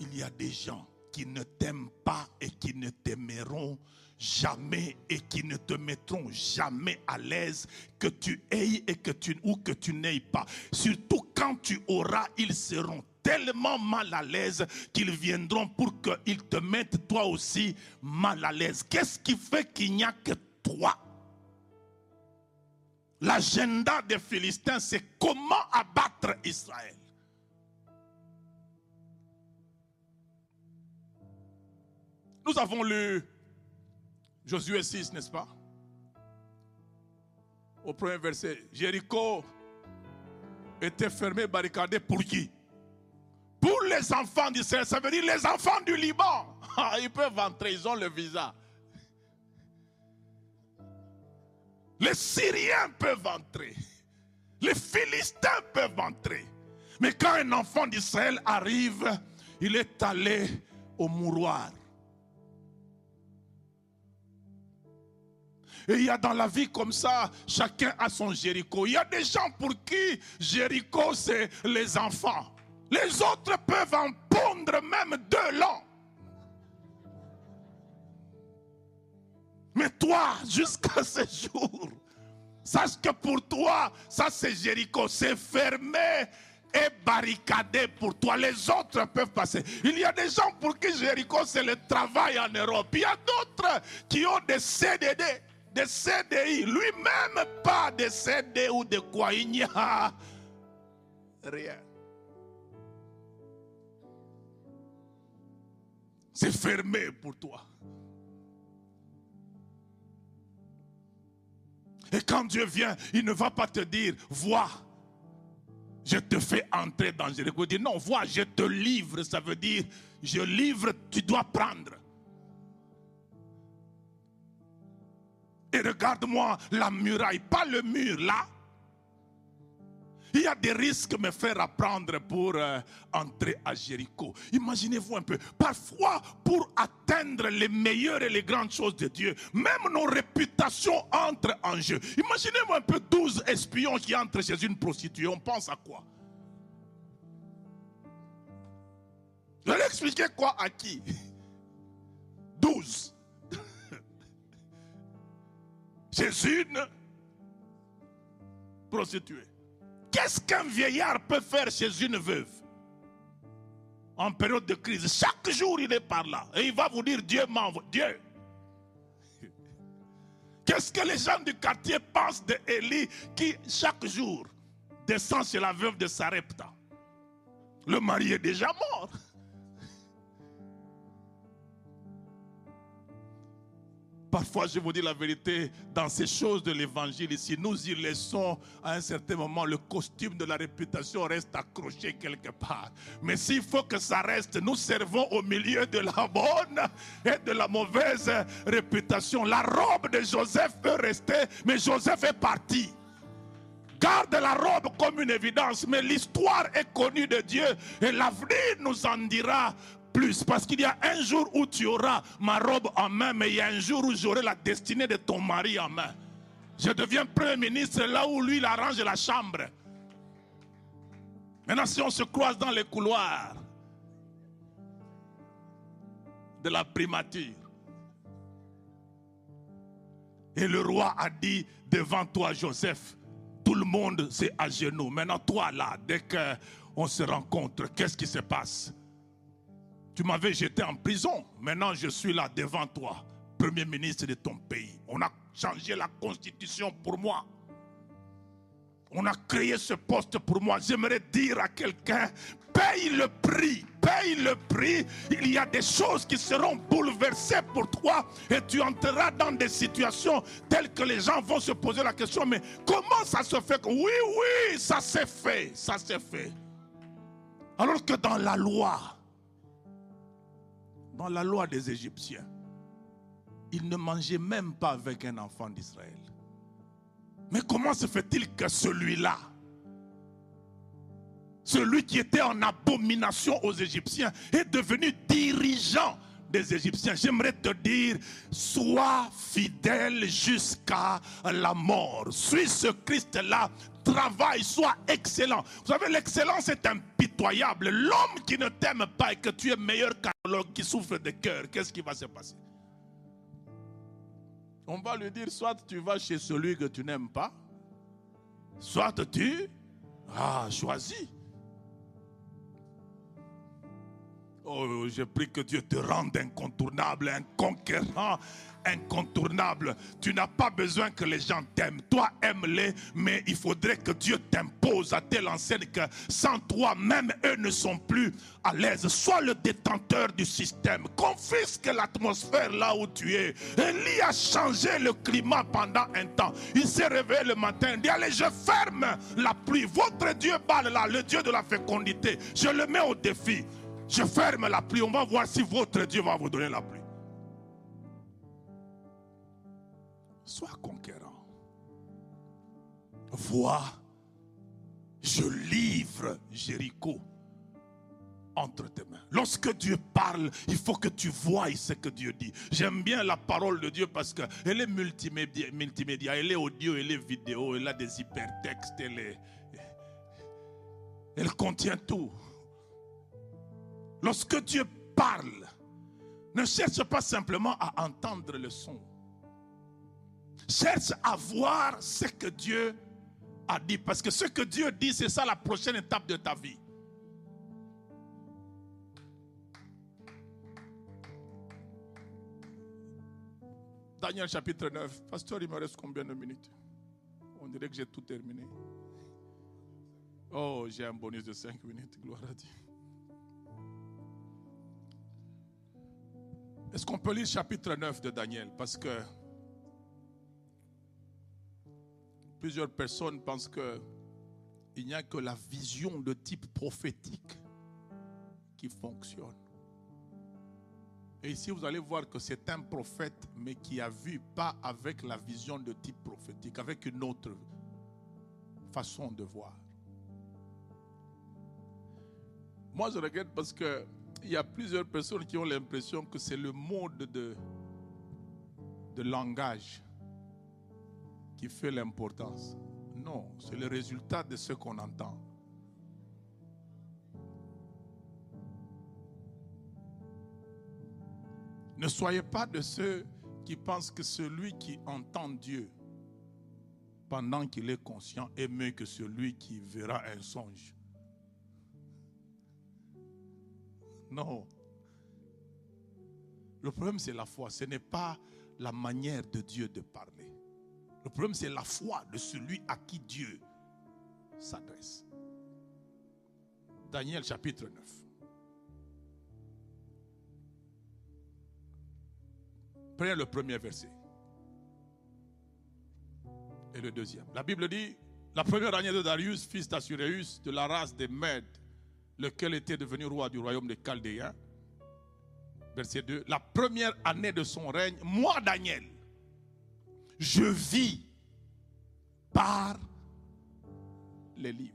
il y a des gens qui ne t'aiment pas et qui ne t'aimeront jamais et qui ne te mettront jamais à l'aise que tu aies et que tu ou que tu n'aies pas. Surtout quand tu auras, ils seront tellement mal à l'aise qu'ils viendront pour qu'ils te mettent toi aussi mal à l'aise. Qu'est-ce qui fait qu'il n'y a que toi? L'agenda des Philistins, c'est comment abattre Israël. Nous avons lu Josué 6, n'est-ce pas? Au premier verset, Jéricho était fermé, barricadé pour qui? Pour les enfants d'Israël, ça veut dire les enfants du Liban. <laughs> Ah, ils peuvent entrer, ils ont le visa. Les Syriens peuvent entrer. Les Philistins peuvent entrer. Mais quand un enfant d'Israël arrive, il est allé au mouroir. Et il y a dans la vie comme ça, chacun a son Jéricho. Il y a des gens pour qui Jéricho, c'est les enfants. Les autres peuvent en pondre même deux longs. Mais toi, jusqu'à ce jour, sache que pour toi, ça c'est Jéricho, c'est fermé et barricadé pour toi. Les autres peuvent passer. Il y a des gens pour qui Jéricho, c'est le travail en Europe. Il y a d'autres qui ont des CDD, des CDI. Lui-même, pas de CD ou de quoi. Il n'y a rien. C'est fermé pour toi. Et quand Dieu vient, il ne va pas te dire, vois, je te fais entrer dans Jéricho. Il dit, non, vois, je te livre. Ça veut dire, je livre, tu dois prendre. Et regarde-moi la muraille, pas le mur là. Il y a des risques me faire apprendre pour euh, entrer à Jéricho. Imaginez-vous un peu. Parfois, pour atteindre les meilleures et les grandes choses de Dieu, même nos réputations entrent en jeu. Imaginez-vous un peu 12 espions qui entrent chez une prostituée. On pense à quoi? Je vais expliquer quoi à qui? 12. <laughs> chez une prostituée. Qu'est-ce qu'un vieillard peut faire chez une veuve? En période de crise Chaque jour, il est par là. Et il va vous dire, Dieu m'envoie. Dieu. <laughs> Qu'est-ce que les gens du quartier pensent de Élie qui, chaque jour, descend chez la veuve de Sarepta? Le mari est déjà mort. <laughs> Parfois, je vous dis la vérité, dans ces choses de l'évangile ici, nous y laissons à un certain moment le costume de la réputation reste accroché quelque part. Mais s'il faut que ça reste, nous servons au milieu de la bonne et de la mauvaise réputation. La robe de Joseph peut rester, mais Joseph est parti. Garde la robe comme une évidence, mais l'histoire est connue de Dieu et l'avenir nous en dira plus. Parce qu'il y a un jour où tu auras ma robe en main, mais il y a un jour où j'aurai la destinée de ton mari en main. Je deviens premier ministre là où lui il arrange la chambre. Maintenant, si on se croise dans les couloirs de la primature, et le roi a dit devant toi, Joseph, tout le monde c'est à genoux. Maintenant, toi là, dès qu'on se rencontre, qu'est-ce qui se passe? Tu m'avais jeté en prison. Maintenant, je suis là devant toi, Premier ministre de ton pays. On a changé la constitution pour moi. On a créé ce poste pour moi. J'aimerais dire à quelqu'un, paye le prix, paye le prix. Il y a des choses qui seront bouleversées pour toi et tu entreras dans des situations telles que les gens vont se poser la question, mais comment ça se fait Oui, oui, ça s'est fait, ça s'est fait. Alors que dans la loi, dans la loi des Égyptiens, ils ne mangeaient même pas avec un enfant d'Israël. Mais comment se fait-il que celui-là, celui qui était en abomination aux Égyptiens, est devenu dirigeant des Égyptiens? J'aimerais te dire, sois fidèle jusqu'à la mort. Suis ce Christ-là, travaille, sois excellent. Vous savez, l'excellence est impitoyable. L'homme qui ne t'aime pas et que tu es meilleur qu'un qui souffre de cœur, qu'est-ce qui va se passer? On va lui dire, soit tu vas chez celui que tu n'aimes pas, soit tu ah, choisis. Oh, je prie que Dieu te rende incontournable, un conquérant incontournable. Tu n'as pas besoin que les gens t'aiment. Toi, aime-les, mais il faudrait que Dieu t'impose à telle enseigne que sans toi, même eux ne sont plus à l'aise. Sois le détenteur du système. Confisque l'atmosphère là où tu es. Élie a changé le climat pendant un temps. Il s'est réveillé le matin. Il dit Allez, je ferme la pluie. Votre Dieu parle là, le Dieu de la fécondité. Je le mets au défi. Je ferme la pluie. On va voir si votre Dieu va vous donner la pluie. Sois conquérant. Vois, je livre Jéricho entre tes mains. Lorsque Dieu parle, il faut que tu vois ce que Dieu dit. J'aime bien la parole de Dieu parce qu'elle est multimédia, elle est audio, elle est vidéo, elle a des hypertextes, elle contient tout. Lorsque Dieu parle, ne cherche pas simplement à entendre le son. Cherche à voir ce que Dieu a dit. Parce que ce que Dieu dit, c'est ça la prochaine étape de ta vie. Daniel chapitre 9. Pasteur, il me reste combien de minutes? On dirait que j'ai tout terminé. Oh, j'ai un bonus de 5 minutes, gloire à Dieu. Est-ce qu'on peut lire chapitre 9 de Daniel? Parce que plusieurs personnes pensent que il n'y a que la vision de type prophétique qui fonctionne. Et ici, vous allez voir que c'est un prophète, mais qui a vu pas avec la vision de type prophétique, avec une autre façon de voir. Moi, je regrette parce que il y a plusieurs personnes qui ont l'impression que c'est le mode de, de langage qui fait l'importance. Non, c'est le résultat de ce qu'on entend. Ne soyez pas de ceux qui pensent que celui qui entend Dieu pendant qu'il est conscient est mieux que celui qui verra un songe. Non. Le problème, c'est la foi. Ce n'est pas la manière de Dieu de parler. Le problème, c'est la foi de celui à qui Dieu s'adresse. Daniel chapitre 9. Prenez le premier verset. Et le deuxième. La Bible dit, la première année de Darius, fils d'Assuréus, de la race des Mèdes, lequel était devenu roi du royaume des Chaldéens. Verset 2. La première année de son règne, moi, Daniel, je vis par les livres.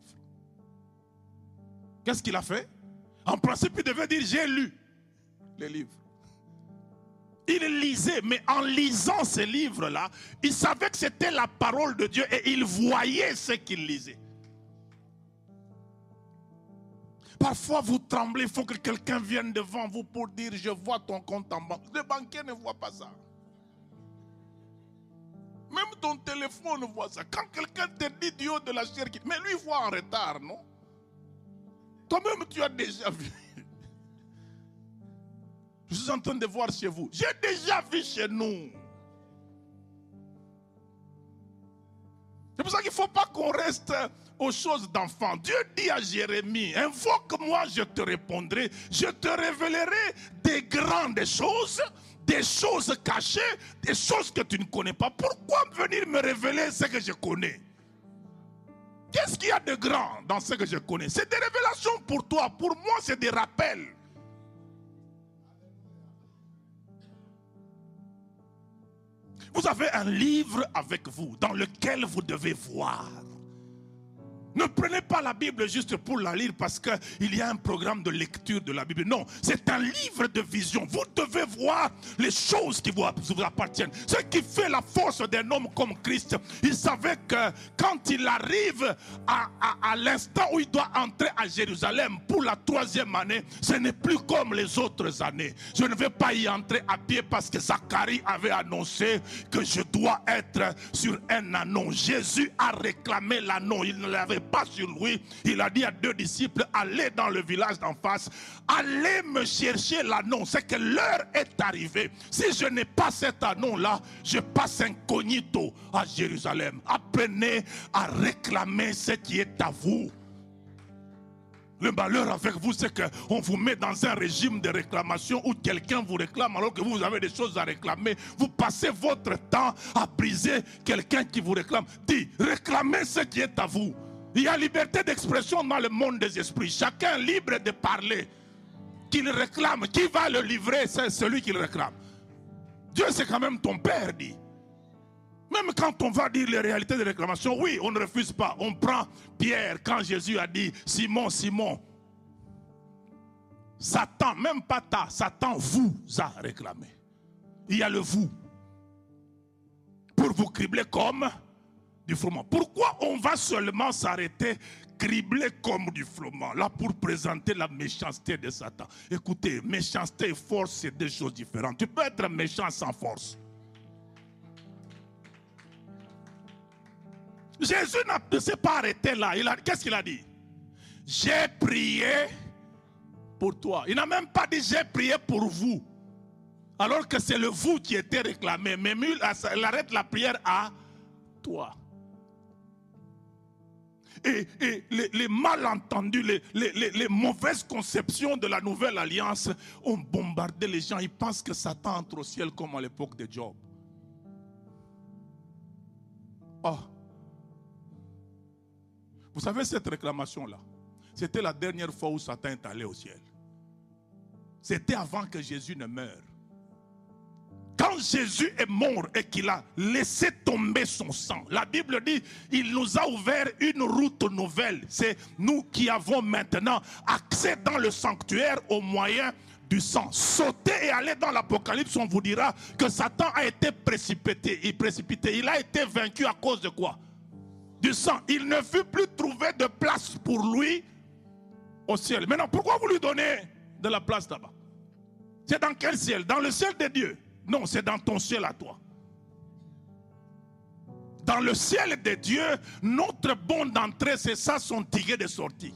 Qu'est-ce qu'il a fait? En principe, il devait dire j'ai lu les livres. Il lisait, mais en lisant ces livres-là, il savait que c'était la parole de Dieu et il voyait ce qu'il lisait. Parfois, vous tremblez, il faut que quelqu'un vienne devant vous pour dire, je vois ton compte en banque. Le banquier ne voit pas ça. Même ton téléphone voit ça. Quand quelqu'un te dit du haut de la chair, mais lui voit en retard, non? Toi-même, tu as déjà vu. Je suis en train de voir chez vous. J'ai déjà vu chez nous. C'est pour ça qu'il ne faut pas qu'on reste aux choses d'enfant. Dieu dit à Jérémie, invoque-moi, je te répondrai. Je te révélerai des grandes choses, des choses cachées, des choses que tu ne connais pas. Pourquoi venir me révéler ce que je connais? Qu'est-ce qu'il y a de grand dans ce que je connais? C'est des révélations pour toi. Pour moi, c'est des rappels. Vous avez un livre avec vous dans lequel vous devez voir. Ne prenez pas la Bible juste pour la lire parce qu'il y a un programme de lecture de la Bible. Non, c'est un livre de vision. Vous devez voir les choses qui vous, appartiennent. Ce qui fait la force d'un homme comme Christ. Il savait que quand il arrive à, l'instant où il doit entrer à Jérusalem pour la troisième année, ce n'est plus comme les autres années. Je ne vais pas y entrer à pied parce que Zacharie avait annoncé que je dois être sur un anneau. Jésus a réclamé l'anneau. Il ne l'avait pas sur lui, il a dit à deux disciples, allez dans le village d'en face, allez me chercher l'anneau. C'est que l'heure est arrivée. Si je n'ai pas cet anneau-là, je passe incognito à Jérusalem. Apprenez à réclamer ce qui est à vous. Le malheur avec vous, c'est qu'on vous met dans un régime de réclamation où quelqu'un vous réclame alors que vous avez des choses à réclamer. Vous passez votre temps à briser quelqu'un qui vous réclame. Dis, réclamez ce qui est à vous. Il y a liberté d'expression dans le monde des esprits. Chacun libre de parler. Qu'il réclame. Qui va le livrer C'est celui qui le réclame. Dieu, c'est quand même ton Père, dit. Même quand on va dire les réalités de réclamation, oui, on ne refuse pas. On prend Pierre quand Jésus a dit, Simon, Simon, Satan, même pas ta, Satan vous a réclamé. Il y a le vous. Pour vous cribler comme du froment. Pourquoi on va seulement s'arrêter criblé comme du froment, là pour présenter la méchanceté de Satan? Écoutez, méchanceté et force, c'est deux choses différentes. Tu peux être méchant sans force. Jésus ne s'est pas arrêté là. Qu'est-ce qu'il a dit? J'ai prié pour toi. Il n'a même pas dit j'ai prié pour vous. Alors que c'est le vous qui était réclamé. Mais il arrête la prière à toi. Et, les, malentendus, les, mauvaises conceptions de la nouvelle alliance ont bombardé les gens. Ils pensent que Satan entre au ciel comme à l'époque de Job. Oh. Vous savez cette réclamation-là? C'était la dernière fois où Satan est allé au ciel. C'était avant que Jésus ne meure. Quand Jésus est mort et qu'il a laissé tomber son sang, la Bible dit, il nous a ouvert une route nouvelle. C'est nous qui avons maintenant accès dans le sanctuaire au moyen du sang. Sauter et aller dans l'Apocalypse, on vous dira que Satan a été précipité. Il, précipité. il a été vaincu à cause de quoi? Du sang. Il ne fut plus trouvé de place pour lui au ciel. Maintenant, pourquoi vous lui donnez de la place là-bas? C'est dans quel ciel? Dans le ciel de Dieu. Non, c'est dans ton ciel à toi. Dans le ciel de Dieu, notre bon d'entrée, c'est ça son ticket de sortie.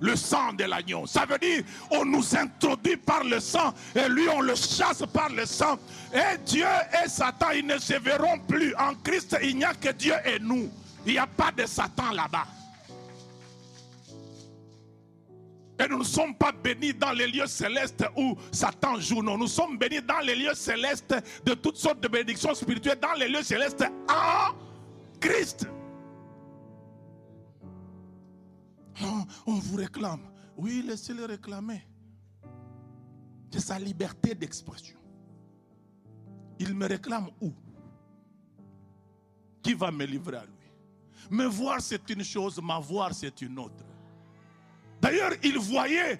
Le sang de l'agneau. Ça veut dire, on nous introduit par le sang et lui, on le chasse par le sang. Et Dieu et Satan, ils ne se verront plus. En Christ, il n'y a que Dieu et nous. Il n'y a pas de Satan là-bas. Et nous ne sommes pas bénis dans les lieux célestes où Satan joue. Non, nous sommes bénis dans les lieux célestes de toutes sortes de bénédictions spirituelles, dans les lieux célestes en Christ. on vous réclame. Oui, laissez-le réclamer. C'est sa liberté d'expression. Il me réclame où? Qui va me livrer à lui? Me voir, c'est une chose, m'avoir, c'est une autre. D'ailleurs, il voyait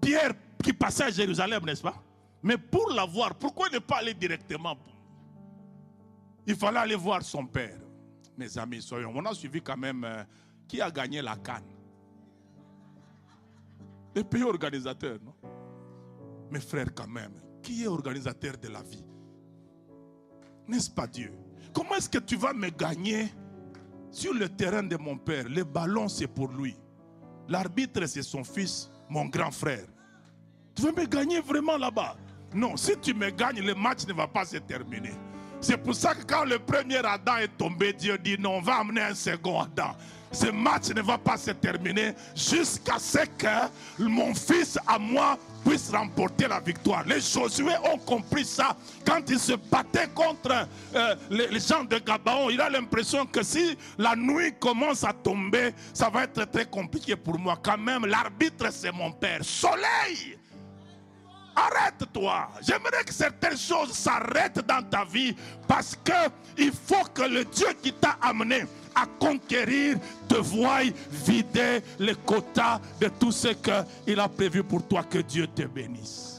Pierre qui passait à Jérusalem, n'est-ce pas? Mais pour l'avoir, pourquoi ne pas aller directement? Il fallait aller voir son père. Mes amis, soyons. On a suivi quand même euh, qui a gagné la canne. Le pays organisateur, non? Mes frères, quand même, qui est organisateur de la vie? N'est-ce pas Dieu? Comment est-ce que tu vas me gagner sur le terrain de mon père? Le ballon, c'est pour lui. L'arbitre, c'est son fils, mon grand frère. Tu veux me gagner vraiment là-bas? Non, si tu me gagnes, le match ne va pas se terminer. C'est pour ça que quand le premier Adam est tombé, Dieu dit non, on va amener un second Adam. Ce match ne va pas se terminer jusqu'à ce que mon fils à moi puisse remporter la victoire. Les Josué ont compris ça. Quand ils se battaient contre euh, les, gens de Gabaon, il a l'impression que si la nuit commence à tomber, ça va être très compliqué pour moi. Quand même, l'arbitre, c'est mon père. Soleil! Arrête-toi. J'aimerais que certaines choses s'arrêtent dans ta vie parce que il faut que le Dieu qui t'a amené à conquérir te voie vider les quotas de tout ce qu'il a prévu pour toi. Que Dieu te bénisse.